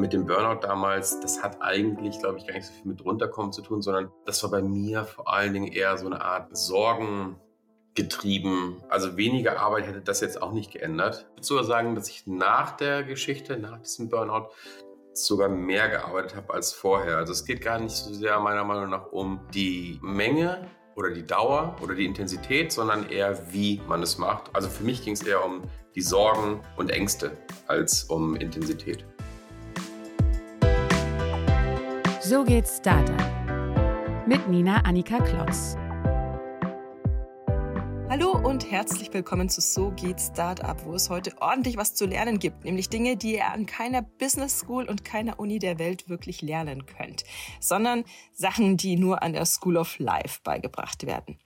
Mit dem Burnout damals, das hat eigentlich, glaube ich, gar nicht so viel mit runterkommen zu tun, sondern das war bei mir vor allen Dingen eher so eine Art Sorgen getrieben. Also weniger Arbeit hätte das jetzt auch nicht geändert. Ich würde sogar sagen, dass ich nach der Geschichte, nach diesem Burnout, sogar mehr gearbeitet habe als vorher. Also es geht gar nicht so sehr meiner Meinung nach um die Menge oder die Dauer oder die Intensität, sondern eher wie man es macht. Also für mich ging es eher um die Sorgen und Ängste als um Intensität. So geht's Startup mit Nina Annika Klotz. Hallo und herzlich willkommen zu So geht Startup, wo es heute ordentlich was zu lernen gibt, nämlich Dinge, die ihr an keiner Business School und keiner Uni der Welt wirklich lernen könnt, sondern Sachen, die nur an der School of Life beigebracht werden.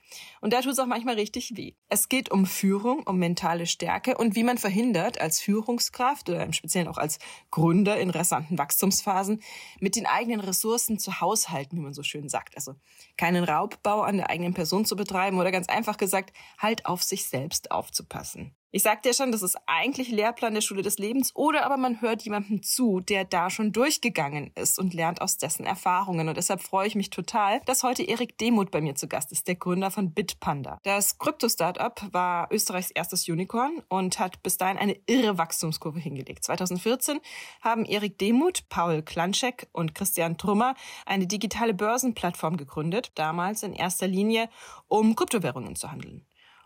Und da tut es auch manchmal richtig weh. Es geht um Führung, um mentale Stärke und wie man verhindert, als Führungskraft oder im Speziellen auch als Gründer in rasanten Wachstumsphasen mit den eigenen Ressourcen zu haushalten, wie man so schön sagt. Also keinen Raubbau an der eigenen Person zu betreiben oder ganz einfach gesagt, halt auf sich selbst aufzupassen. Ich sagte ja schon, das ist eigentlich Lehrplan der Schule des Lebens oder aber man hört jemandem zu, der da schon durchgegangen ist und lernt aus dessen Erfahrungen. Und deshalb freue ich mich total, dass heute Erik Demuth bei mir zu Gast ist, der Gründer von Bitpanda. Das Krypto-Startup war Österreichs erstes Unicorn und hat bis dahin eine irre Wachstumskurve hingelegt. 2014 haben Erik Demuth, Paul Klanschek und Christian Trümmer eine digitale Börsenplattform gegründet, damals in erster Linie, um Kryptowährungen zu handeln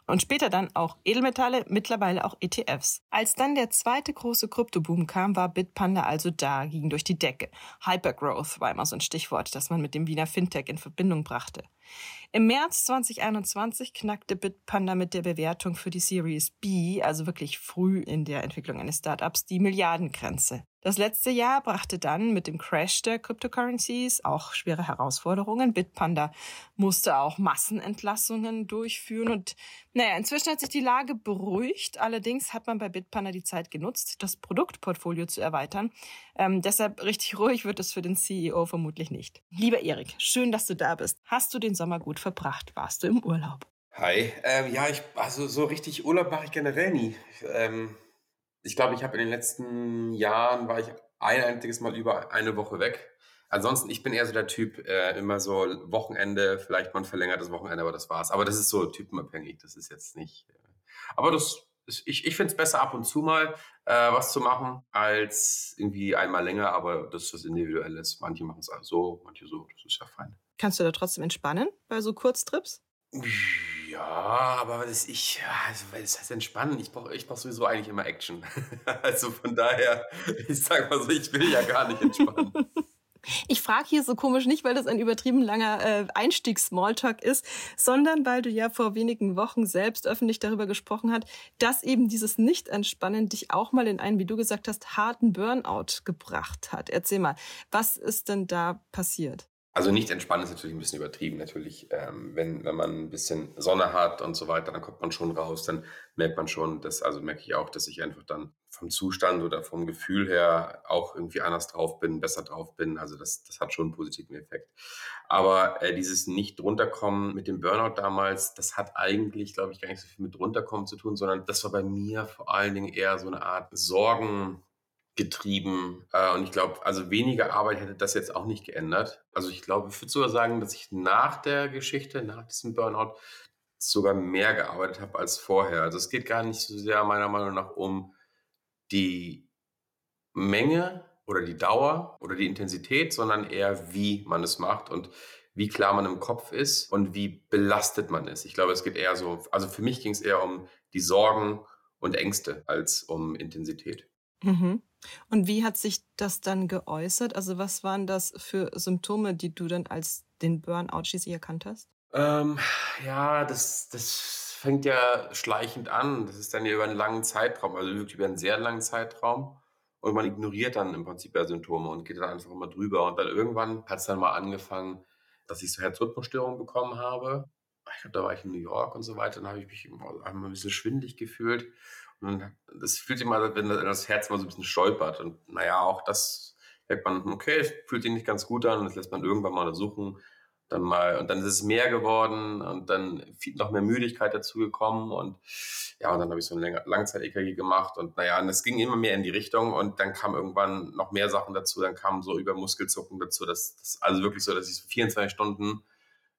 und später dann auch Edelmetalle, mittlerweile auch ETFs. Als dann der zweite große Kryptoboom kam, war Bitpanda also da, ging durch die Decke. Hypergrowth war immer so ein Stichwort, das man mit dem Wiener Fintech in Verbindung brachte. Im März 2021 knackte Bitpanda mit der Bewertung für die Series B, also wirklich früh in der Entwicklung eines Startups, die Milliardengrenze. Das letzte Jahr brachte dann mit dem Crash der Cryptocurrencies auch schwere Herausforderungen. Bitpanda musste auch Massenentlassungen durchführen und naja, inzwischen hat sich die Lage beruhigt. Allerdings hat man bei Bitpanda die Zeit genutzt, das Produktportfolio zu erweitern. Ähm, deshalb richtig ruhig wird es für den CEO vermutlich nicht. Lieber Erik, schön, dass du da bist. Hast du den Sommer gut verbracht? Warst du im Urlaub? Hi, ähm, ja, ich, also so richtig Urlaub mache ich generell nie. Ähm ich glaube, ich habe in den letzten Jahren war ich ein einziges Mal über eine Woche weg. Ansonsten, ich bin eher so der Typ, äh, immer so Wochenende, vielleicht mal ein verlängertes Wochenende, aber das war's. Aber das ist so typenabhängig, das ist jetzt nicht. Äh, aber das ich, ich finde es besser, ab und zu mal äh, was zu machen, als irgendwie einmal länger, aber das ist was Individuelles. Manche machen es so, manche so, das ist ja fein. Kannst du da trotzdem entspannen bei so Kurztrips? Ja, aber das ich, also, das heißt entspannen. Ich brauche ich brauch sowieso eigentlich immer Action. also von daher, ich sag mal so, ich will ja gar nicht entspannen. Ich frage hier so komisch nicht, weil das ein übertrieben langer äh, Einstiegs-Smalltalk ist, sondern weil du ja vor wenigen Wochen selbst öffentlich darüber gesprochen hast, dass eben dieses Nicht-Entspannen dich auch mal in einen, wie du gesagt hast, harten Burnout gebracht hat. Erzähl mal, was ist denn da passiert? Also nicht entspannen ist natürlich ein bisschen übertrieben. Natürlich, ähm, wenn, wenn man ein bisschen Sonne hat und so weiter, dann kommt man schon raus, dann merkt man schon, dass, also merke ich auch, dass ich einfach dann vom Zustand oder vom Gefühl her auch irgendwie anders drauf bin, besser drauf bin. Also das, das hat schon einen positiven Effekt. Aber äh, dieses nicht runterkommen mit dem Burnout damals, das hat eigentlich, glaube ich, gar nicht so viel mit runterkommen zu tun, sondern das war bei mir vor allen Dingen eher so eine Art Sorgen, getrieben. Äh, und ich glaube, also weniger Arbeit hätte das jetzt auch nicht geändert. Also ich glaube, ich würde sogar sagen, dass ich nach der Geschichte, nach diesem Burnout, sogar mehr gearbeitet habe als vorher. Also es geht gar nicht so sehr meiner Meinung nach um die Menge oder die Dauer oder die Intensität, sondern eher, wie man es macht und wie klar man im Kopf ist und wie belastet man ist. Ich glaube, es geht eher so, also für mich ging es eher um die Sorgen und Ängste als um Intensität. Mhm. Und wie hat sich das dann geäußert? Also was waren das für Symptome, die du dann als den Burnout schließlich erkannt hast? Ähm, ja, das, das fängt ja schleichend an. Das ist dann ja über einen langen Zeitraum, also wirklich über einen sehr langen Zeitraum. Und man ignoriert dann im Prinzip ja Symptome und geht dann einfach immer drüber. Und dann irgendwann hat es dann mal angefangen, dass ich so Herzrhythmusstörungen bekommen habe. Ich glaube, da war ich in New York und so weiter. Dann habe ich mich immer ein bisschen schwindlig gefühlt. Und das fühlt sich mal, wenn das Herz mal so ein bisschen stolpert. Und naja, auch das merkt man, okay, fühlt sich nicht ganz gut an. Das lässt man irgendwann mal untersuchen. Dann mal, und dann ist es mehr geworden und dann viel, noch mehr Müdigkeit dazu gekommen und ja, und dann habe ich so ein Langzeit-EKG gemacht und naja, und das ging immer mehr in die Richtung und dann kam irgendwann noch mehr Sachen dazu, dann kam so über Muskelzucken dazu, dass das also wirklich so, dass ich so 24 Stunden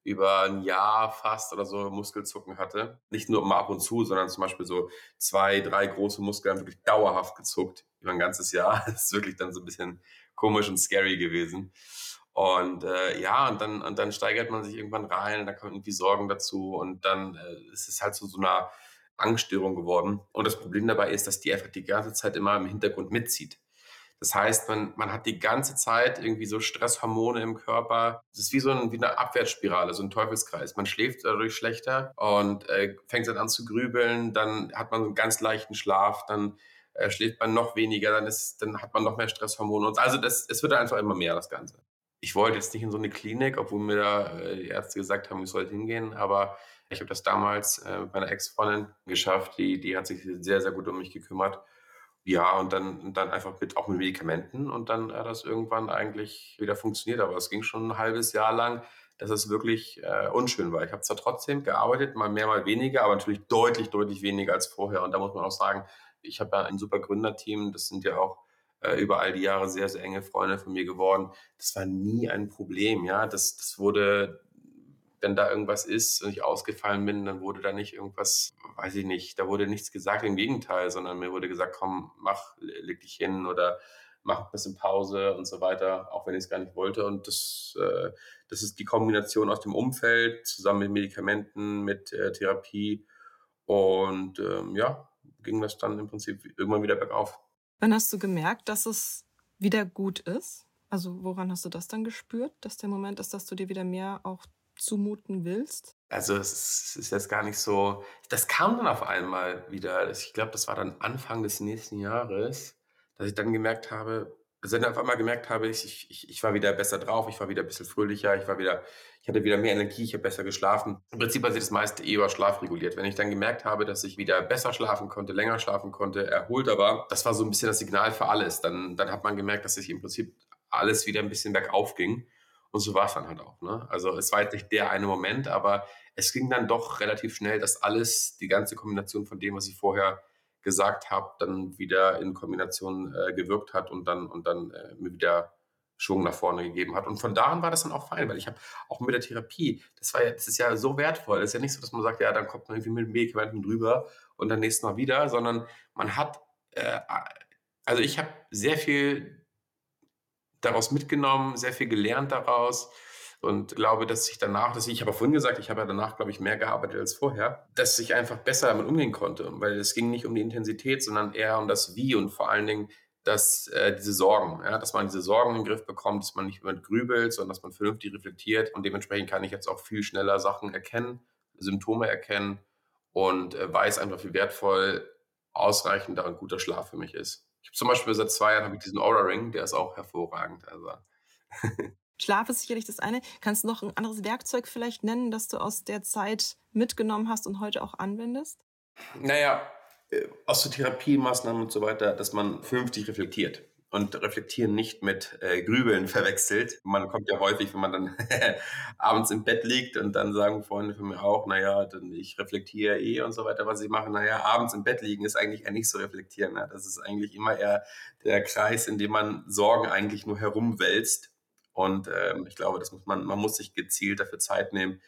über ein Jahr fast oder so Muskelzucken hatte. Nicht nur mal ab und zu, sondern zum Beispiel so zwei, drei große Muskeln wirklich dauerhaft gezuckt über ein ganzes Jahr. Das ist wirklich dann so ein bisschen komisch und scary gewesen. Und äh, ja, und dann, und dann steigert man sich irgendwann rein, und dann kommen irgendwie Sorgen dazu und dann äh, ist es halt zu so, so einer Angststörung geworden. Und das Problem dabei ist, dass die einfach die ganze Zeit immer im Hintergrund mitzieht. Das heißt, man, man hat die ganze Zeit irgendwie so Stresshormone im Körper. Das ist wie so ein, wie eine Abwärtsspirale, so ein Teufelskreis. Man schläft dadurch schlechter und äh, fängt dann an zu grübeln. Dann hat man einen ganz leichten Schlaf. Dann äh, schläft man noch weniger. Dann, ist, dann hat man noch mehr Stresshormone. Und also das, es wird einfach immer mehr, das Ganze. Ich wollte jetzt nicht in so eine Klinik, obwohl mir da äh, die Ärzte gesagt haben, ich sollte hingehen. Aber ich habe das damals äh, mit meiner Ex-Freundin geschafft. Die, die hat sich sehr, sehr gut um mich gekümmert ja, und dann, dann einfach mit, auch mit Medikamenten und dann hat das irgendwann eigentlich wieder funktioniert. Aber es ging schon ein halbes Jahr lang, dass es wirklich äh, unschön war. Ich habe zwar trotzdem gearbeitet, mal mehr, mal weniger, aber natürlich deutlich, deutlich weniger als vorher. Und da muss man auch sagen, ich habe ja ein super Gründerteam, das sind ja auch äh, über all die Jahre sehr, sehr enge Freunde von mir geworden. Das war nie ein Problem, ja. Das, das wurde wenn da irgendwas ist und ich ausgefallen bin, dann wurde da nicht irgendwas, weiß ich nicht, da wurde nichts gesagt, im Gegenteil, sondern mir wurde gesagt, komm, mach, leg dich hin oder mach ein bisschen Pause und so weiter, auch wenn ich es gar nicht wollte. Und das, äh, das ist die Kombination aus dem Umfeld zusammen mit Medikamenten, mit äh, Therapie. Und ähm, ja, ging das dann im Prinzip irgendwann wieder bergauf. Wann hast du gemerkt, dass es wieder gut ist? Also woran hast du das dann gespürt, dass der Moment ist, dass du dir wieder mehr auch zumuten willst? Also es ist jetzt gar nicht so. Das kam dann auf einmal wieder. Ich glaube, das war dann Anfang des nächsten Jahres, dass ich dann gemerkt habe, also dann auf einmal gemerkt habe, ich, ich, ich war wieder besser drauf, ich war wieder ein bisschen fröhlicher, ich war wieder, ich hatte wieder mehr Energie, ich habe besser geschlafen. Im Prinzip sich das meiste eh über Schlaf reguliert. Wenn ich dann gemerkt habe, dass ich wieder besser schlafen konnte, länger schlafen konnte, erholter war, das war so ein bisschen das Signal für alles. Dann, dann hat man gemerkt, dass sich im Prinzip alles wieder ein bisschen bergauf ging. Und so war es dann halt auch. Ne? Also es war jetzt nicht der eine Moment, aber es ging dann doch relativ schnell, dass alles, die ganze Kombination von dem, was ich vorher gesagt habe, dann wieder in Kombination äh, gewirkt hat und dann, und dann äh, mir wieder Schwung nach vorne gegeben hat. Und von da an war das dann auch fein, weil ich habe auch mit der Therapie, das war ja, das ist ja so wertvoll. Es ist ja nicht so, dass man sagt, ja, dann kommt man irgendwie mit Medikamenten drüber und dann nächstes Mal wieder, sondern man hat, äh, also ich habe sehr viel daraus mitgenommen, sehr viel gelernt daraus und glaube, dass ich danach, dass ich, ich habe vorhin gesagt, ich habe ja danach, glaube ich, mehr gearbeitet als vorher, dass ich einfach besser damit umgehen konnte, weil es ging nicht um die Intensität, sondern eher um das Wie und vor allen Dingen dass äh, diese Sorgen, ja, dass man diese Sorgen in den Griff bekommt, dass man nicht mehr grübelt, sondern dass man vernünftig reflektiert und dementsprechend kann ich jetzt auch viel schneller Sachen erkennen, Symptome erkennen und äh, weiß einfach, wie wertvoll ausreichender und guter Schlaf für mich ist. Ich habe zum Beispiel seit zwei Jahren habe ich diesen Aura Ring, der ist auch hervorragend. Also. Schlaf ist sicherlich das eine. Kannst du noch ein anderes Werkzeug vielleicht nennen, das du aus der Zeit mitgenommen hast und heute auch anwendest? Naja, aus der Therapiemaßnahmen und so weiter, dass man vernünftig reflektiert und Reflektieren nicht mit äh, Grübeln verwechselt. Man kommt ja häufig, wenn man dann abends im Bett liegt und dann sagen Freunde von mir auch, naja, dann ich reflektiere eh und so weiter, was ich mache. Naja, abends im Bett liegen ist eigentlich eher nicht so reflektieren. Ne? Das ist eigentlich immer eher der Kreis, in dem man Sorgen eigentlich nur herumwälzt. Und ähm, ich glaube, das muss man, man muss sich gezielt dafür Zeit nehmen,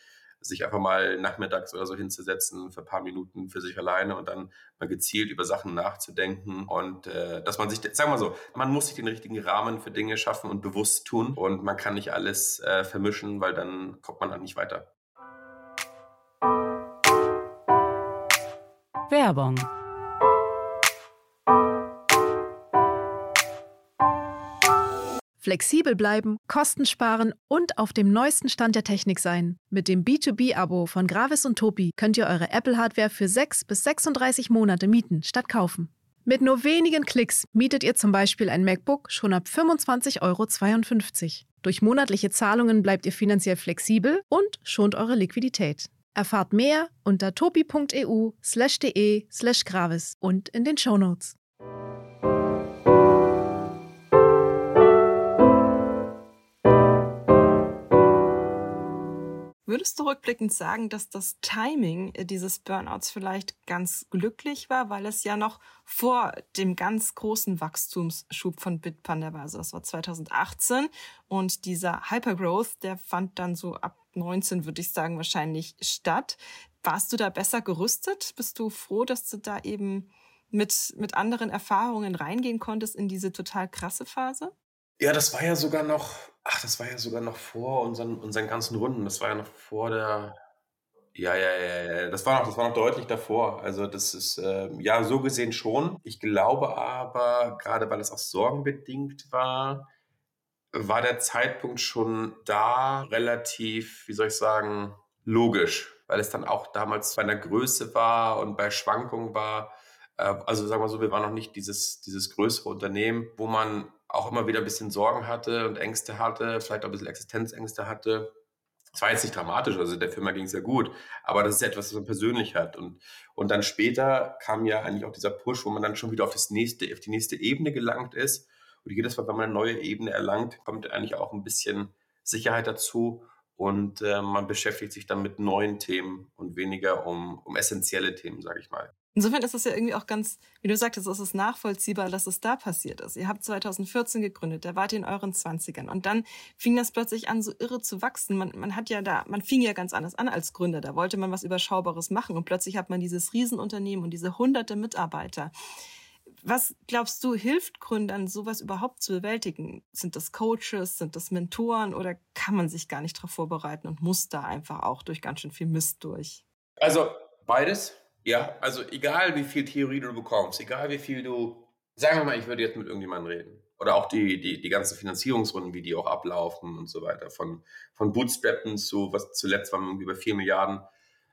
sich einfach mal nachmittags oder so hinzusetzen für ein paar Minuten für sich alleine und dann mal gezielt über Sachen nachzudenken und äh, dass man sich, sagen wir mal so, man muss sich den richtigen Rahmen für Dinge schaffen und bewusst tun und man kann nicht alles äh, vermischen, weil dann kommt man dann nicht weiter. Werbung Flexibel bleiben, Kosten sparen und auf dem neuesten Stand der Technik sein. Mit dem B2B-Abo von Gravis und Topi könnt ihr eure Apple-Hardware für 6 bis 36 Monate mieten statt kaufen. Mit nur wenigen Klicks mietet ihr zum Beispiel ein MacBook schon ab 25,52 Euro. Durch monatliche Zahlungen bleibt ihr finanziell flexibel und schont eure Liquidität. Erfahrt mehr unter topi.eu/de/gravis slash und in den Show Würdest du rückblickend sagen, dass das Timing äh, dieses Burnouts vielleicht ganz glücklich war, weil es ja noch vor dem ganz großen Wachstumsschub von Bitpanda war? Also das war 2018 und dieser Hypergrowth, der fand dann so ab 19, würde ich sagen, wahrscheinlich statt. Warst du da besser gerüstet? Bist du froh, dass du da eben mit, mit anderen Erfahrungen reingehen konntest in diese total krasse Phase? Ja, das war ja sogar noch, ach, das war ja sogar noch vor unseren, unseren ganzen Runden. Das war ja noch vor der, ja, ja, ja, ja, das war noch, das war noch deutlich davor. Also das ist, äh, ja, so gesehen schon. Ich glaube aber, gerade weil es auch sorgenbedingt war, war der Zeitpunkt schon da relativ, wie soll ich sagen, logisch, weil es dann auch damals bei einer Größe war und bei Schwankungen war. Äh, also sagen wir so, wir waren noch nicht dieses, dieses größere Unternehmen, wo man auch immer wieder ein bisschen Sorgen hatte und Ängste hatte, vielleicht auch ein bisschen Existenzängste hatte. Das war jetzt nicht dramatisch, also der Firma ging es ja gut, aber das ist etwas, was man persönlich hat. Und, und dann später kam ja eigentlich auch dieser Push, wo man dann schon wieder auf, das nächste, auf die nächste Ebene gelangt ist. Und jedes Mal, wenn man eine neue Ebene erlangt, kommt eigentlich auch ein bisschen Sicherheit dazu und äh, man beschäftigt sich dann mit neuen Themen und weniger um, um essentielle Themen, sage ich mal. Insofern ist es ja irgendwie auch ganz, wie du sagtest, es ist nachvollziehbar, dass es da passiert ist. Ihr habt 2014 gegründet, da wart ihr in euren Zwanzigern und dann fing das plötzlich an, so irre zu wachsen. Man, man hat ja da, man fing ja ganz anders an als Gründer. Da wollte man was Überschaubares machen und plötzlich hat man dieses Riesenunternehmen und diese hunderte Mitarbeiter. Was glaubst du, hilft Gründern, sowas überhaupt zu bewältigen? Sind das Coaches, sind das Mentoren oder kann man sich gar nicht darauf vorbereiten und muss da einfach auch durch ganz schön viel Mist durch? Also beides ja, also egal wie viel Theorie du bekommst, egal wie viel du, sagen wir mal, ich würde jetzt mit irgendjemandem reden. Oder auch die, die, die ganzen Finanzierungsrunden, wie die auch ablaufen und so weiter. Von, von Bootstrappen zu, was zuletzt waren wir über 4 Milliarden,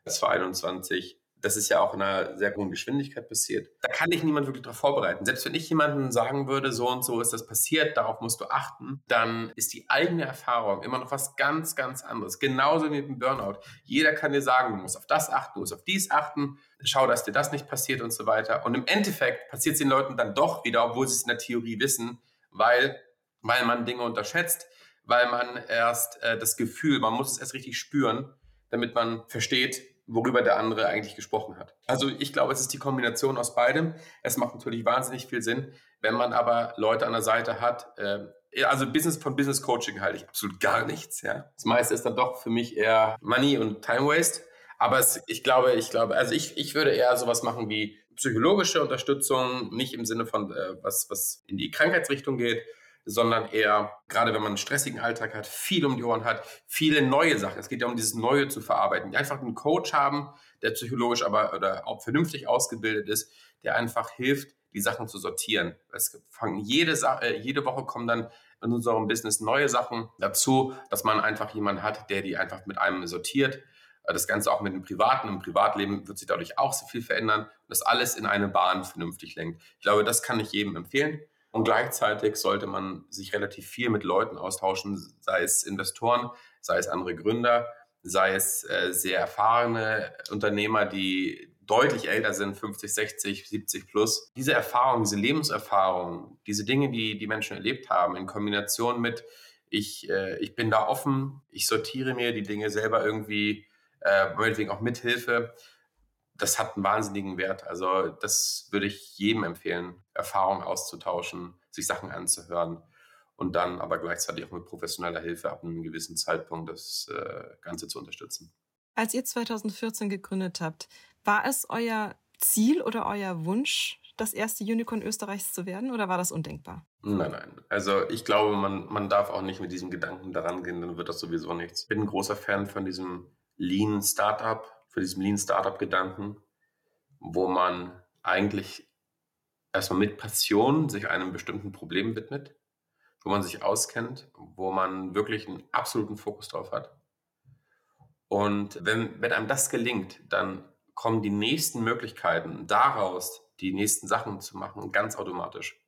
das war 21 das ist ja auch in einer sehr hohen Geschwindigkeit passiert. Da kann ich niemand wirklich darauf vorbereiten. Selbst wenn ich jemandem sagen würde, so und so ist das passiert, darauf musst du achten, dann ist die eigene Erfahrung immer noch was ganz, ganz anderes. Genauso wie mit dem Burnout. Jeder kann dir sagen, du musst auf das achten, du musst auf dies achten, schau, dass dir das nicht passiert und so weiter. Und im Endeffekt passiert es den Leuten dann doch wieder, obwohl sie es in der Theorie wissen, weil, weil man Dinge unterschätzt, weil man erst äh, das Gefühl, man muss es erst richtig spüren, damit man versteht, worüber der andere eigentlich gesprochen hat. Also ich glaube, es ist die Kombination aus beidem. Es macht natürlich wahnsinnig viel Sinn, wenn man aber Leute an der Seite hat. Äh, also Business von Business Coaching halte ich absolut gar nichts. Ja. Das meiste ist dann doch für mich eher Money und Time Waste. Aber es, ich glaube, ich glaube, also ich, ich würde eher sowas machen wie psychologische Unterstützung, nicht im Sinne von äh, was, was in die Krankheitsrichtung geht, sondern eher, gerade wenn man einen stressigen Alltag hat, viel um die Ohren hat, viele neue Sachen. Es geht ja um dieses Neue zu verarbeiten. Einfach einen Coach haben, der psychologisch aber oder auch vernünftig ausgebildet ist, der einfach hilft, die Sachen zu sortieren. Es fangen jede, Sache, äh, jede Woche kommen dann in unserem Business neue Sachen dazu, dass man einfach jemanden hat, der die einfach mit einem sortiert. Äh, das Ganze auch mit dem Privaten. Im Privatleben wird sich dadurch auch so viel verändern und das alles in eine Bahn vernünftig lenkt. Ich glaube, das kann ich jedem empfehlen. Und gleichzeitig sollte man sich relativ viel mit Leuten austauschen, sei es Investoren, sei es andere Gründer, sei es äh, sehr erfahrene Unternehmer, die deutlich älter sind, 50, 60, 70 plus. Diese Erfahrung, diese Lebenserfahrung, diese Dinge, die die Menschen erlebt haben, in Kombination mit, ich, äh, ich bin da offen, ich sortiere mir die Dinge selber irgendwie, äh, meinetwegen auch Mithilfe, das hat einen wahnsinnigen Wert. Also das würde ich jedem empfehlen, Erfahrungen auszutauschen, sich Sachen anzuhören und dann aber gleichzeitig auch mit professioneller Hilfe ab einem gewissen Zeitpunkt das äh, Ganze zu unterstützen. Als ihr 2014 gegründet habt, war es euer Ziel oder euer Wunsch, das erste Unicorn Österreichs zu werden oder war das undenkbar? Nein, nein. Also ich glaube, man, man darf auch nicht mit diesem Gedanken daran gehen, dann wird das sowieso nichts. Ich bin ein großer Fan von diesem Lean Startup für diesem Lean Startup Gedanken, wo man eigentlich erstmal mit Passion sich einem bestimmten Problem widmet, wo man sich auskennt, wo man wirklich einen absoluten Fokus drauf hat. Und wenn, wenn einem das gelingt, dann kommen die nächsten Möglichkeiten daraus, die nächsten Sachen zu machen, ganz automatisch.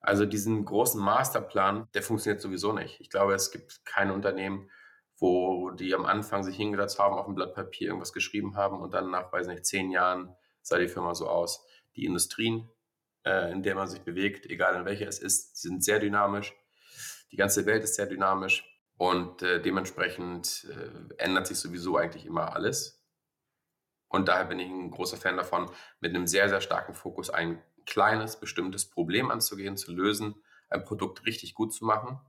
Also diesen großen Masterplan, der funktioniert sowieso nicht. Ich glaube, es gibt kein Unternehmen, wo die am Anfang sich hingesetzt haben, auf ein Blatt Papier irgendwas geschrieben haben und dann nach, weiß nicht, zehn Jahren sah die Firma so aus. Die Industrien, äh, in der man sich bewegt, egal in welcher es ist, sind sehr dynamisch. Die ganze Welt ist sehr dynamisch. Und äh, dementsprechend äh, ändert sich sowieso eigentlich immer alles. Und daher bin ich ein großer Fan davon, mit einem sehr, sehr starken Fokus ein kleines, bestimmtes Problem anzugehen, zu lösen, ein Produkt richtig gut zu machen.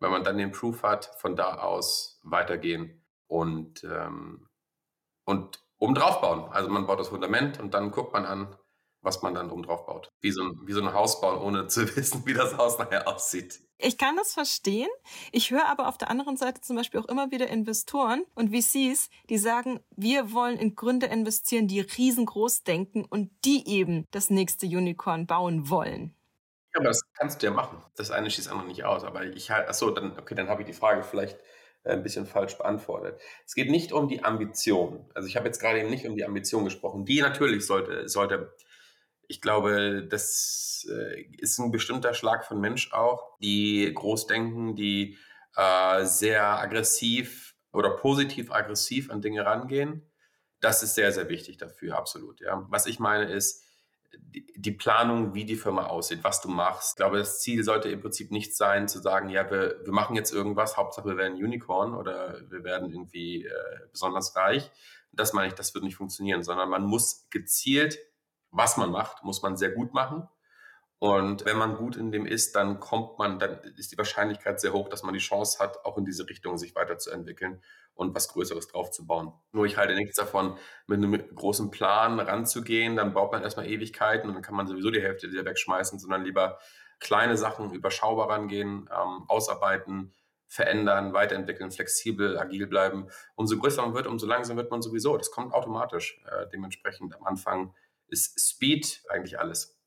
Wenn man dann den Proof hat, von da aus weitergehen und, ähm, und oben drauf bauen. Also man baut das Fundament und dann guckt man an, was man dann oben drauf baut. Wie so, ein, wie so ein Haus bauen, ohne zu wissen, wie das Haus nachher aussieht. Ich kann das verstehen. Ich höre aber auf der anderen Seite zum Beispiel auch immer wieder Investoren und VCs, die sagen, wir wollen in Gründe investieren, die riesengroß denken und die eben das nächste Unicorn bauen wollen. Ja, aber das kannst du ja machen. Das eine schießt andere nicht aus. Aber ich halt, achso, dann, okay, dann habe ich die Frage vielleicht äh, ein bisschen falsch beantwortet. Es geht nicht um die Ambition. Also ich habe jetzt gerade eben nicht um die Ambition gesprochen. Die natürlich sollte, sollte ich glaube, das äh, ist ein bestimmter Schlag von Mensch auch, die groß denken, die äh, sehr aggressiv oder positiv aggressiv an Dinge rangehen. Das ist sehr, sehr wichtig dafür, absolut. Ja. Was ich meine ist, die, Planung, wie die Firma aussieht, was du machst. Ich glaube, das Ziel sollte im Prinzip nicht sein, zu sagen, ja, wir, wir machen jetzt irgendwas, Hauptsache wir werden Unicorn oder wir werden irgendwie äh, besonders reich. Das meine ich, das wird nicht funktionieren, sondern man muss gezielt was man macht, muss man sehr gut machen. Und wenn man gut in dem ist, dann kommt man, dann ist die Wahrscheinlichkeit sehr hoch, dass man die Chance hat, auch in diese Richtung sich weiterzuentwickeln und was Größeres draufzubauen. Nur ich halte nichts davon, mit einem großen Plan ranzugehen, dann baut man erstmal Ewigkeiten und dann kann man sowieso die Hälfte wieder wegschmeißen, sondern lieber kleine Sachen überschaubar rangehen, ähm, ausarbeiten, verändern, weiterentwickeln, flexibel, agil bleiben. Umso größer man wird, umso langsamer wird man sowieso. Das kommt automatisch. Äh, dementsprechend am Anfang ist Speed eigentlich alles.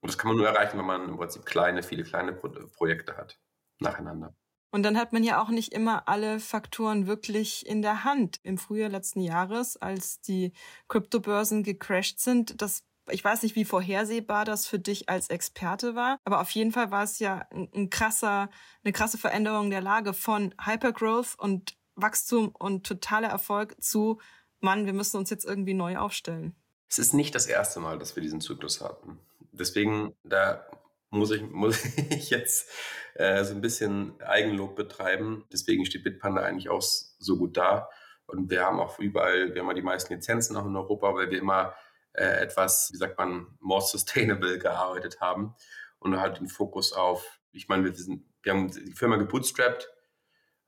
Und das kann man nur erreichen, wenn man im Prinzip kleine, viele kleine Pro Projekte hat, nacheinander. Und dann hat man ja auch nicht immer alle Faktoren wirklich in der Hand. Im Frühjahr letzten Jahres, als die Kryptobörsen gecrashed sind, das ich weiß nicht, wie vorhersehbar das für dich als Experte war, aber auf jeden Fall war es ja ein, ein krasser, eine krasse Veränderung der Lage von Hypergrowth und Wachstum und totaler Erfolg zu, Mann, wir müssen uns jetzt irgendwie neu aufstellen. Es ist nicht das erste Mal, dass wir diesen Zyklus hatten. Deswegen, da muss ich, muss ich jetzt äh, so ein bisschen Eigenlob betreiben. Deswegen steht Bitpanda eigentlich auch so gut da. Und wir haben auch überall, wir haben die meisten Lizenzen auch in Europa, weil wir immer äh, etwas, wie sagt man, more sustainable gearbeitet haben und halt den Fokus auf, ich meine, wir, sind, wir haben die Firma gebootstrapped,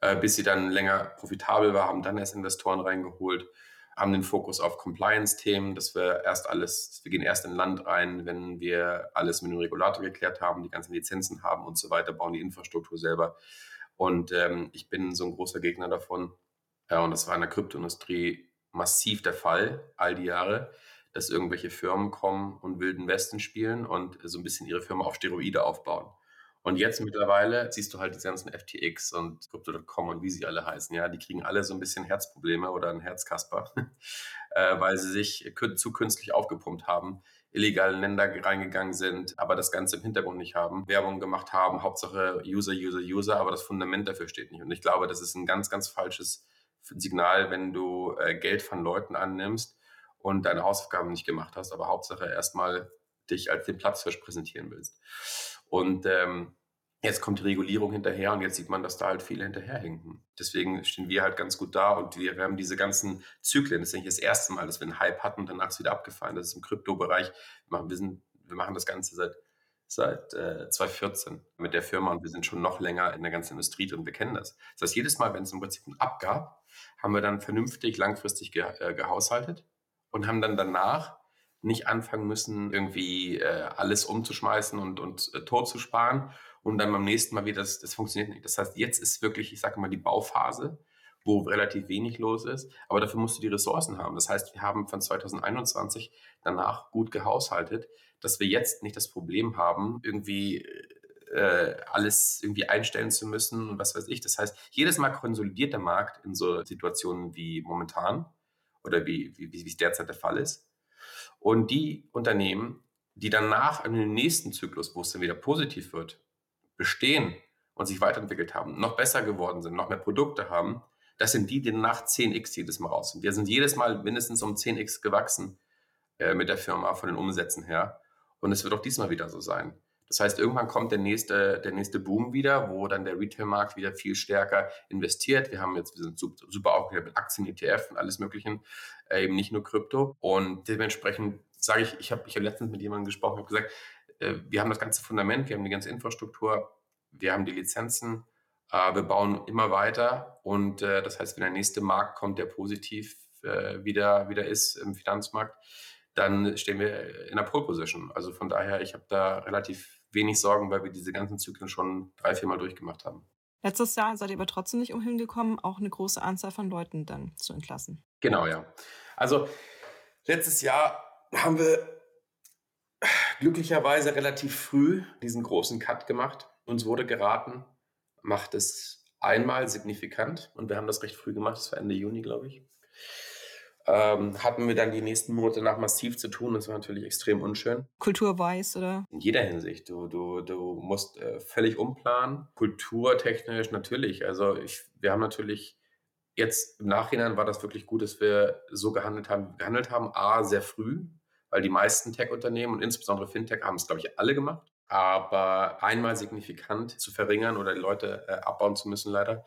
äh, bis sie dann länger profitabel war, haben dann erst Investoren reingeholt haben den Fokus auf Compliance-Themen, dass wir erst alles, wir gehen erst in Land rein, wenn wir alles mit dem Regulator geklärt haben, die ganzen Lizenzen haben und so weiter, bauen die Infrastruktur selber. Und ähm, ich bin so ein großer Gegner davon. Ja, und das war in der Kryptoindustrie massiv der Fall, all die Jahre, dass irgendwelche Firmen kommen und Wilden Westen spielen und so ein bisschen ihre Firma auf Steroide aufbauen. Und jetzt mittlerweile siehst du halt diese ganzen FTX und Crypto.com und wie sie alle heißen. Ja, die kriegen alle so ein bisschen Herzprobleme oder ein Herzkasper, äh, weil sie sich zu künstlich aufgepumpt haben, illegal in Länder reingegangen sind, aber das Ganze im Hintergrund nicht haben, Werbung gemacht haben, Hauptsache User, User, User, aber das Fundament dafür steht nicht. Und ich glaube, das ist ein ganz, ganz falsches Signal, wenn du äh, Geld von Leuten annimmst und deine Hausaufgaben nicht gemacht hast, aber Hauptsache erstmal dich als den Platzfisch präsentieren willst. Und ähm, jetzt kommt die Regulierung hinterher und jetzt sieht man, dass da halt viele hinterherhinken. Deswegen stehen wir halt ganz gut da und wir, wir haben diese ganzen Zyklen. Das ist nicht das erste Mal, dass wir einen Hype hatten und danach ist wieder abgefallen. Das ist im Kryptobereich. Wir, wir, sind, wir machen das Ganze seit seit äh, 2014 mit der Firma und wir sind schon noch länger in der ganzen Industrie drin. Wir kennen das. Das heißt, jedes Mal, wenn es im Prinzip einen abgab, haben wir dann vernünftig langfristig ge äh, gehaushaltet und haben dann danach nicht anfangen müssen, irgendwie äh, alles umzuschmeißen und, und äh, tot zu sparen und dann beim nächsten Mal wieder, das, das funktioniert nicht. Das heißt, jetzt ist wirklich, ich sage mal, die Bauphase, wo relativ wenig los ist, aber dafür musst du die Ressourcen haben. Das heißt, wir haben von 2021 danach gut gehaushaltet, dass wir jetzt nicht das Problem haben, irgendwie äh, alles irgendwie einstellen zu müssen und was weiß ich. Das heißt, jedes Mal konsolidiert der Markt in so Situationen wie momentan oder wie, wie, wie es derzeit der Fall ist. Und die Unternehmen, die danach in dem nächsten Zyklus, wo es dann wieder positiv wird, bestehen und sich weiterentwickelt haben, noch besser geworden sind, noch mehr Produkte haben, das sind die, die nach 10x jedes Mal raus sind. Wir sind jedes Mal mindestens um 10x gewachsen äh, mit der Firma von den Umsätzen her. Und es wird auch diesmal wieder so sein. Das heißt, irgendwann kommt der nächste, der nächste Boom wieder, wo dann der Retail-Markt wieder viel stärker investiert. Wir haben jetzt, wir sind super aufgeklärt mit Aktien, ETF und alles Möglichen, äh, eben nicht nur Krypto. Und dementsprechend sage ich, ich habe ich hab letztens mit jemandem gesprochen, habe gesagt, äh, wir haben das ganze Fundament, wir haben die ganze Infrastruktur, wir haben die Lizenzen, äh, wir bauen immer weiter und das heißt, wenn der nächste Markt kommt, der positiv wieder, wieder ist im Finanzmarkt, dann stehen wir in der Pole Position. Also von daher, ich habe da relativ wenig Sorgen, weil wir diese ganzen Zyklen schon drei, vier Mal durchgemacht haben. Letztes Jahr seid ihr aber trotzdem nicht umhin gekommen, auch eine große Anzahl von Leuten dann zu entlassen. Genau, ja. Also letztes Jahr haben wir glücklicherweise relativ früh diesen großen Cut gemacht. Uns wurde geraten, macht es einmal signifikant und wir haben das recht früh gemacht, das war Ende Juni, glaube ich ähm, hatten wir dann die nächsten Monate nach massiv zu tun. Das war natürlich extrem unschön. Kulturweiß, oder? In jeder Hinsicht. Du, du, du musst äh, völlig umplanen. Kulturtechnisch natürlich. Also ich, wir haben natürlich jetzt im Nachhinein war das wirklich gut, dass wir so gehandelt haben, gehandelt haben. A, sehr früh, weil die meisten Tech-Unternehmen und insbesondere Fintech haben es, glaube ich, alle gemacht. Aber einmal signifikant zu verringern oder die Leute äh, abbauen zu müssen, leider,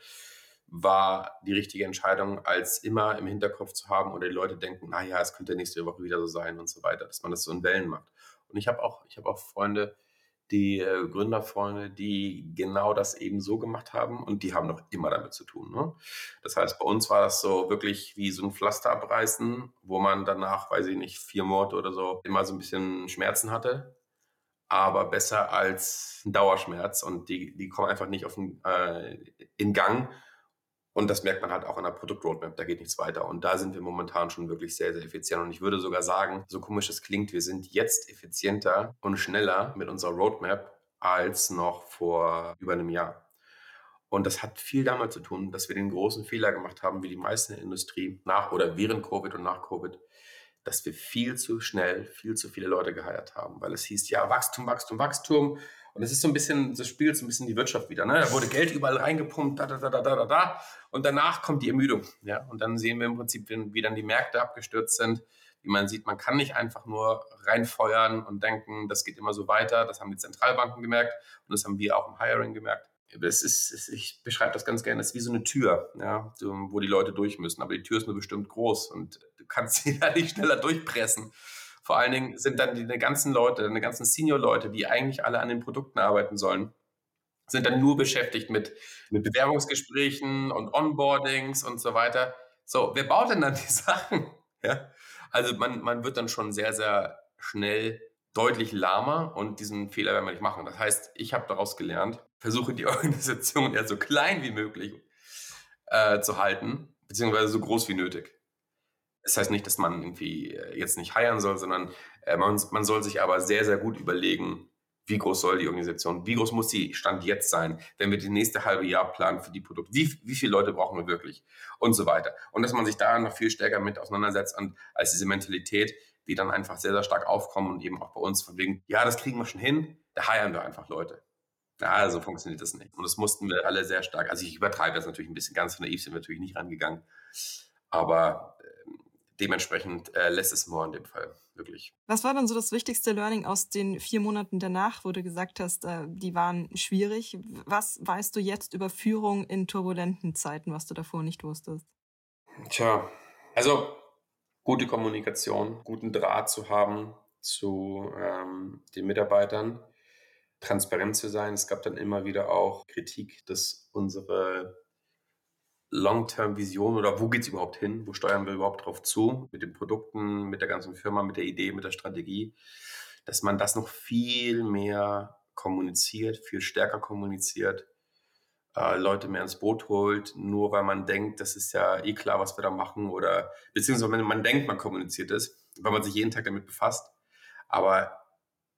war die richtige Entscheidung, als immer im Hinterkopf zu haben oder die Leute denken, naja, es könnte nächste Woche wieder so sein und so weiter, dass man das so in Wellen macht. Und ich habe auch, ich habe auch Freunde, die äh, Gründerfreunde, die genau das eben so gemacht haben und die haben noch immer damit zu tun. Ne? Das heißt, bei uns war das so wirklich wie so ein Pflaster abreißen, wo man danach, weiß ich nicht, vier Monate oder so immer so ein bisschen Schmerzen hatte, aber besser als ein Dauerschmerz und die, die kommen einfach nicht auf den, äh, in Gang und das merkt man halt auch an der Produktroadmap, da geht nichts weiter. Und da sind wir momentan schon wirklich sehr, sehr effizient. Und ich würde sogar sagen, so komisch es klingt, wir sind jetzt effizienter und schneller mit unserer Roadmap als noch vor über einem Jahr. Und das hat viel damit zu tun, dass wir den großen Fehler gemacht haben, wie die meisten in der Industrie, nach oder während Covid und nach Covid, dass wir viel zu schnell, viel zu viele Leute geheiert haben. Weil es hieß, ja, Wachstum, Wachstum, Wachstum. Und es ist so ein bisschen, das spielt so ein bisschen die Wirtschaft wieder. Ne? Da wurde Geld überall reingepumpt, da, da, da, da, da, da. Und danach kommt die Ermüdung. Ja? Und dann sehen wir im Prinzip, wie dann die Märkte abgestürzt sind. Wie man sieht, man kann nicht einfach nur reinfeuern und denken, das geht immer so weiter. Das haben die Zentralbanken gemerkt und das haben wir auch im Hiring gemerkt. Es ist, ich beschreibe das ganz gerne, es ist wie so eine Tür, ja, wo die Leute durch müssen. Aber die Tür ist nur bestimmt groß und du kannst sie da nicht schneller durchpressen. Vor allen Dingen sind dann die, die ganzen Leute, die ganzen Senior-Leute, die eigentlich alle an den Produkten arbeiten sollen, sind dann nur beschäftigt mit, mit Bewerbungsgesprächen und Onboardings und so weiter. So, wer baut denn dann die Sachen? Ja? Also man, man wird dann schon sehr, sehr schnell deutlich lahmer und diesen Fehler werden wir nicht machen. Das heißt, ich habe daraus gelernt, versuche die Organisation eher so klein wie möglich äh, zu halten, beziehungsweise so groß wie nötig. Das heißt nicht, dass man irgendwie äh, jetzt nicht heiern soll, sondern äh, man, man soll sich aber sehr, sehr gut überlegen, wie groß soll die Organisation, wie groß muss sie Stand jetzt sein, wenn wir die nächste halbe Jahr planen für die Produkte, wie, wie viele Leute brauchen wir wirklich und so weiter. Und dass man sich da noch viel stärker mit auseinandersetzt und als diese Mentalität, die dann einfach sehr, sehr stark aufkommen und eben auch bei uns von wegen, ja, das kriegen wir schon hin, da heiern wir einfach Leute. Ja, so funktioniert das nicht. Und das mussten wir alle sehr stark, also ich übertreibe das natürlich ein bisschen, ganz naiv sind wir natürlich nicht rangegangen, aber dementsprechend äh, lässt es more in dem Fall, wirklich. Was war dann so das wichtigste Learning aus den vier Monaten danach, wo du gesagt hast, äh, die waren schwierig? Was weißt du jetzt über Führung in turbulenten Zeiten, was du davor nicht wusstest? Tja, also gute Kommunikation, guten Draht zu haben zu ähm, den Mitarbeitern, transparent zu sein. Es gab dann immer wieder auch Kritik, dass unsere Long-Term-Vision oder wo geht es überhaupt hin? Wo steuern wir überhaupt drauf zu? Mit den Produkten, mit der ganzen Firma, mit der Idee, mit der Strategie. Dass man das noch viel mehr kommuniziert, viel stärker kommuniziert, äh, Leute mehr ins Boot holt, nur weil man denkt, das ist ja eh klar, was wir da machen oder beziehungsweise wenn man denkt, man kommuniziert es, weil man sich jeden Tag damit befasst. Aber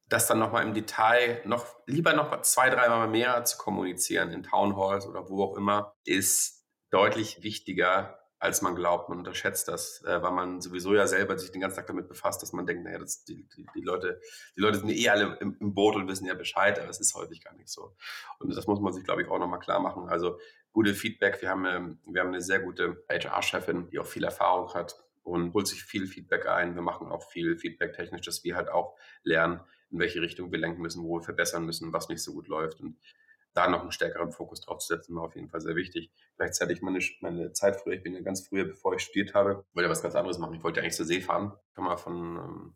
das dann nochmal im Detail, noch lieber noch zwei, dreimal mehr zu kommunizieren in Town Halls oder wo auch immer, ist deutlich wichtiger, als man glaubt. Man unterschätzt das, äh, weil man sowieso ja selber sich den ganzen Tag damit befasst, dass man denkt, naja, das, die, die, die, Leute, die Leute sind eh alle im, im, Boot und wissen ja Bescheid, aber es ist häufig gar nicht so. Und das muss man sich, glaube ich, auch nochmal klar machen. Also gute Feedback. Wir haben, ähm, wir haben eine sehr gute HR-Chefin, die auch viel Erfahrung hat und holt sich viel Feedback ein. Wir machen auch viel Feedback technisch, dass wir halt auch lernen, in welche Richtung wir lenken müssen, wo wir verbessern müssen, was nicht so gut läuft. Und da noch einen stärkeren Fokus drauf zu setzen, war auf jeden Fall sehr wichtig. Gleichzeitig meine, meine Zeit früher, ich bin ja ganz früher, bevor ich studiert habe, wollte was ganz anderes machen. Ich wollte eigentlich zur See fahren, ich komme mal von, ähm,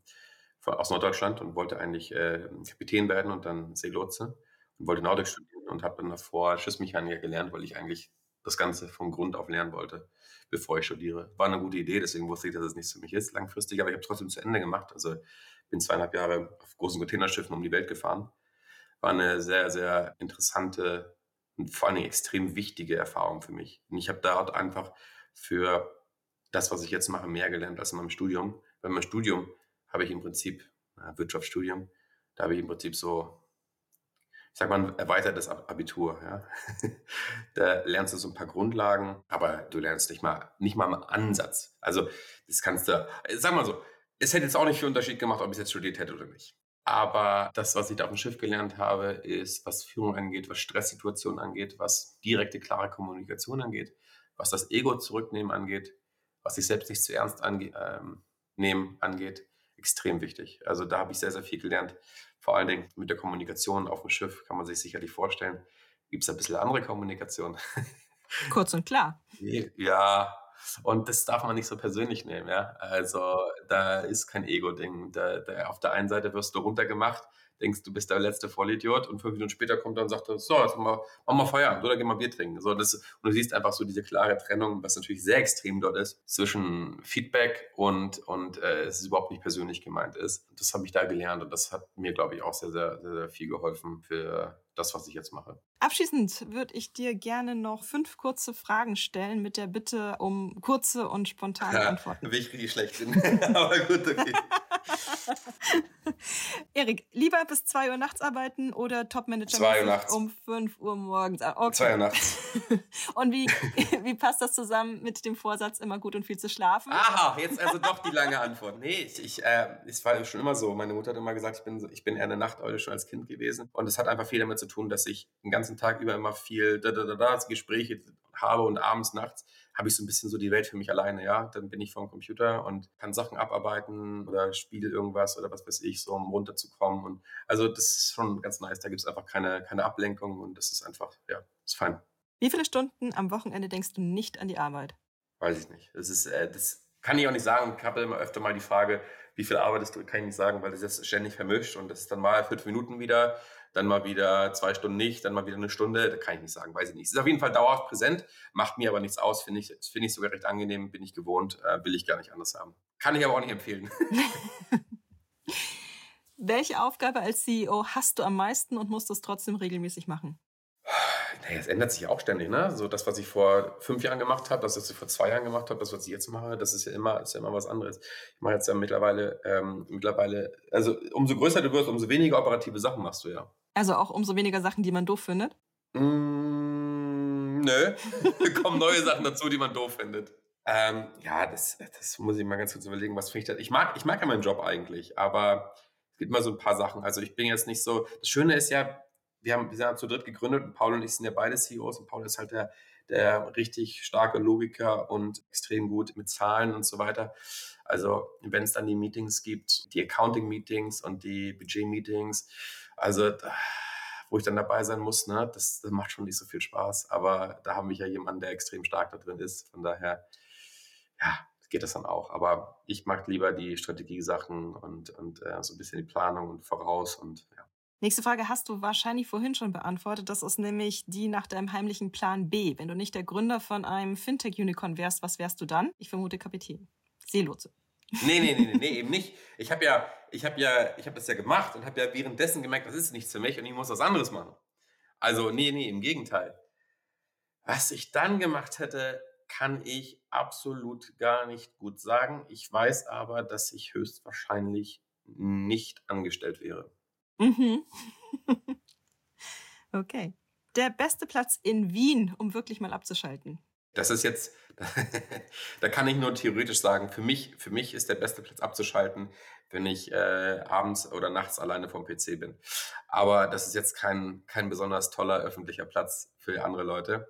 von, aus Norddeutschland und wollte eigentlich äh, Kapitän werden und dann Seelotse und wollte Nordic studieren und habe dann davor Schiffsmechaniker gelernt, weil ich eigentlich das Ganze von Grund auf lernen wollte, bevor ich studiere. War eine gute Idee, deswegen wusste ich, dass es nichts für mich ist langfristig, aber ich habe trotzdem zu Ende gemacht. Also bin zweieinhalb Jahre auf großen Containerschiffen um die Welt gefahren war eine sehr, sehr interessante und vor allem extrem wichtige Erfahrung für mich. Und ich habe dort einfach für das, was ich jetzt mache, mehr gelernt als in meinem Studium. Bei meinem Studium habe ich im Prinzip, äh, Wirtschaftsstudium, da habe ich im Prinzip so, ich sag mal, ein erweitertes Abitur. Ja? da lernst du so ein paar Grundlagen, aber du lernst nicht mal, nicht mal im Ansatz. Also das kannst du, sag mal so, es hätte jetzt auch nicht viel Unterschied gemacht, ob ich es jetzt studiert hätte oder nicht. Aber das, was ich da auf dem Schiff gelernt habe, ist, was Führung angeht, was Stresssituationen angeht, was direkte, klare Kommunikation angeht, was das Ego zurücknehmen angeht, was sich selbst nicht zu ernst ange ähm, nehmen angeht, extrem wichtig. Also da habe ich sehr, sehr viel gelernt. Vor allen Dingen mit der Kommunikation auf dem Schiff kann man sich sicherlich vorstellen, gibt es ein bisschen andere Kommunikation. Kurz und klar. Ja, und das darf man nicht so persönlich nehmen, ja. Also da ist kein Ego-Ding. Da, da, auf der einen Seite wirst du runtergemacht, denkst, du bist der letzte Vollidiot und fünf Minuten später kommt er und sagt, so, jetzt machen wir, machen wir Feierabend oder gehen wir Bier trinken. So, das, und du siehst einfach so diese klare Trennung, was natürlich sehr extrem dort ist, zwischen Feedback und, und äh, es ist überhaupt nicht persönlich gemeint ist. Das habe ich da gelernt und das hat mir, glaube ich, auch sehr, sehr, sehr, sehr viel geholfen für das, was ich jetzt mache. Abschließend würde ich dir gerne noch fünf kurze Fragen stellen mit der Bitte um kurze und spontane ja, Antworten. Will ich richtig schlecht bin. Aber gut, okay. Erik, lieber bis 2 Uhr nachts arbeiten oder Topmanager um 5 Uhr morgens? Ah, okay. 2 Uhr nachts. und wie, wie passt das zusammen mit dem Vorsatz, immer gut und viel zu schlafen? Aha, jetzt also doch die lange Antwort. Nee, ich, ich äh, es war schon immer so. Meine Mutter hat immer gesagt, ich bin, ich bin eher eine Nachteule schon als Kind gewesen. Und es hat einfach viel damit zu tun, dass ich den ganzen Tag über immer viel da, da, da, da, Gespräche habe und abends, nachts habe ich so ein bisschen so die Welt für mich alleine, ja. Dann bin ich vor dem Computer und kann Sachen abarbeiten oder spiele irgendwas oder was weiß ich, so um runterzukommen. Und also das ist schon ganz nice. Da gibt es einfach keine, keine Ablenkung und das ist einfach, ja, ist fein. Wie viele Stunden am Wochenende denkst du nicht an die Arbeit? Weiß ich nicht. Das ist, äh, das kann ich auch nicht sagen. Ich habe immer öfter mal die Frage, wie viel arbeitest du, kann ich nicht sagen, weil das ist ständig vermischt und das ist dann mal fünf Minuten wieder, dann mal wieder zwei Stunden nicht, dann mal wieder eine Stunde, da kann ich nicht sagen, weiß ich nicht. Es ist auf jeden Fall dauerhaft präsent, macht mir aber nichts aus, finde ich, finde ich sogar recht angenehm, bin ich gewohnt, äh, will ich gar nicht anders haben. Kann ich aber auch nicht empfehlen. Welche Aufgabe als CEO hast du am meisten und musst es trotzdem regelmäßig machen? Naja, es ändert sich auch ständig, ne? So das, was ich vor fünf Jahren gemacht habe, das, was ich vor zwei Jahren gemacht habe, das, was ich jetzt mache, das ist ja immer, ist ja immer was anderes. Ich mache jetzt ja mittlerweile, ähm, mittlerweile, also umso größer du wirst, umso weniger operative Sachen machst du ja. Also auch umso weniger Sachen, die man doof findet? Mm, nö. kommen neue Sachen dazu, die man doof findet. Ähm, ja, das, das muss ich mal ganz kurz überlegen, was finde ich da. Ich mag, ich mag ja meinen Job eigentlich, aber es gibt immer so ein paar Sachen. Also ich bin jetzt nicht so. Das Schöne ist ja, wir haben, wir sind zu dritt gegründet und Paul und ich sind ja beide CEOs und Paul ist halt der, der richtig starke Logiker und extrem gut mit Zahlen und so weiter. Also wenn es dann die Meetings gibt, die Accounting-Meetings und die Budget-Meetings, also wo ich dann dabei sein muss, ne, das, das macht schon nicht so viel Spaß. Aber da haben wir ja jemanden, der extrem stark da drin ist. Von daher, ja, geht das dann auch. Aber ich mag lieber die Strategiesachen und, und äh, so ein bisschen die Planung und voraus und ja. Nächste Frage hast du wahrscheinlich vorhin schon beantwortet. Das ist nämlich die nach deinem heimlichen Plan B. Wenn du nicht der Gründer von einem Fintech-Unicorn wärst, was wärst du dann? Ich vermute Kapitän. Seelotse. Nee, nee, nee, nee, nee, eben nicht. Ich habe ja, ich habe ja, ich habe das ja gemacht und habe ja währenddessen gemerkt, das ist nichts für mich und ich muss was anderes machen. Also, nee, nee, im Gegenteil. Was ich dann gemacht hätte, kann ich absolut gar nicht gut sagen. Ich weiß aber, dass ich höchstwahrscheinlich nicht angestellt wäre. Mhm. okay. Der beste Platz in Wien, um wirklich mal abzuschalten. Das ist jetzt, da kann ich nur theoretisch sagen, für mich, für mich ist der beste Platz abzuschalten, wenn ich äh, abends oder nachts alleine vom PC bin. Aber das ist jetzt kein, kein besonders toller öffentlicher Platz für andere Leute.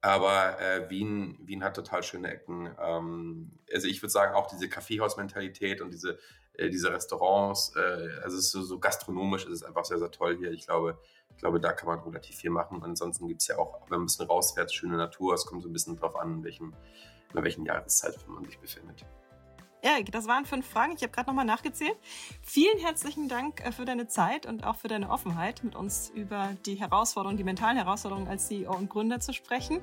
Aber äh, Wien, Wien hat total schöne Ecken. Ähm, also ich würde sagen, auch diese Kaffeehausmentalität und diese äh, diese Restaurants, äh, also so, so gastronomisch, ist es einfach sehr, sehr toll hier. Ich glaube, ich glaube, da kann man relativ viel machen. ansonsten gibt es ja auch, wenn man ein bisschen rausfährt, schöne Natur. Es kommt so ein bisschen drauf an, in welchem, in welchen Jahreszeit man sich befindet. Ja, das waren fünf Fragen. Ich habe gerade nochmal nachgezählt. Vielen herzlichen Dank äh, für deine Zeit und auch für deine Offenheit, mit uns über die Herausforderungen, die mentalen Herausforderungen als CEO und Gründer zu sprechen.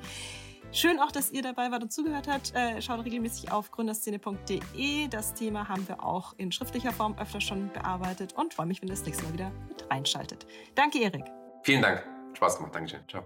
Schön auch, dass ihr dabei wart und zugehört habt. Äh, schaut regelmäßig auf gründerszene.de. Das Thema haben wir auch in schriftlicher Form öfter schon bearbeitet und freue mich, wenn ihr das nächste Mal wieder mit reinschaltet. Danke, Erik. Vielen Dank. Spaß gemacht. Dankeschön. Ciao.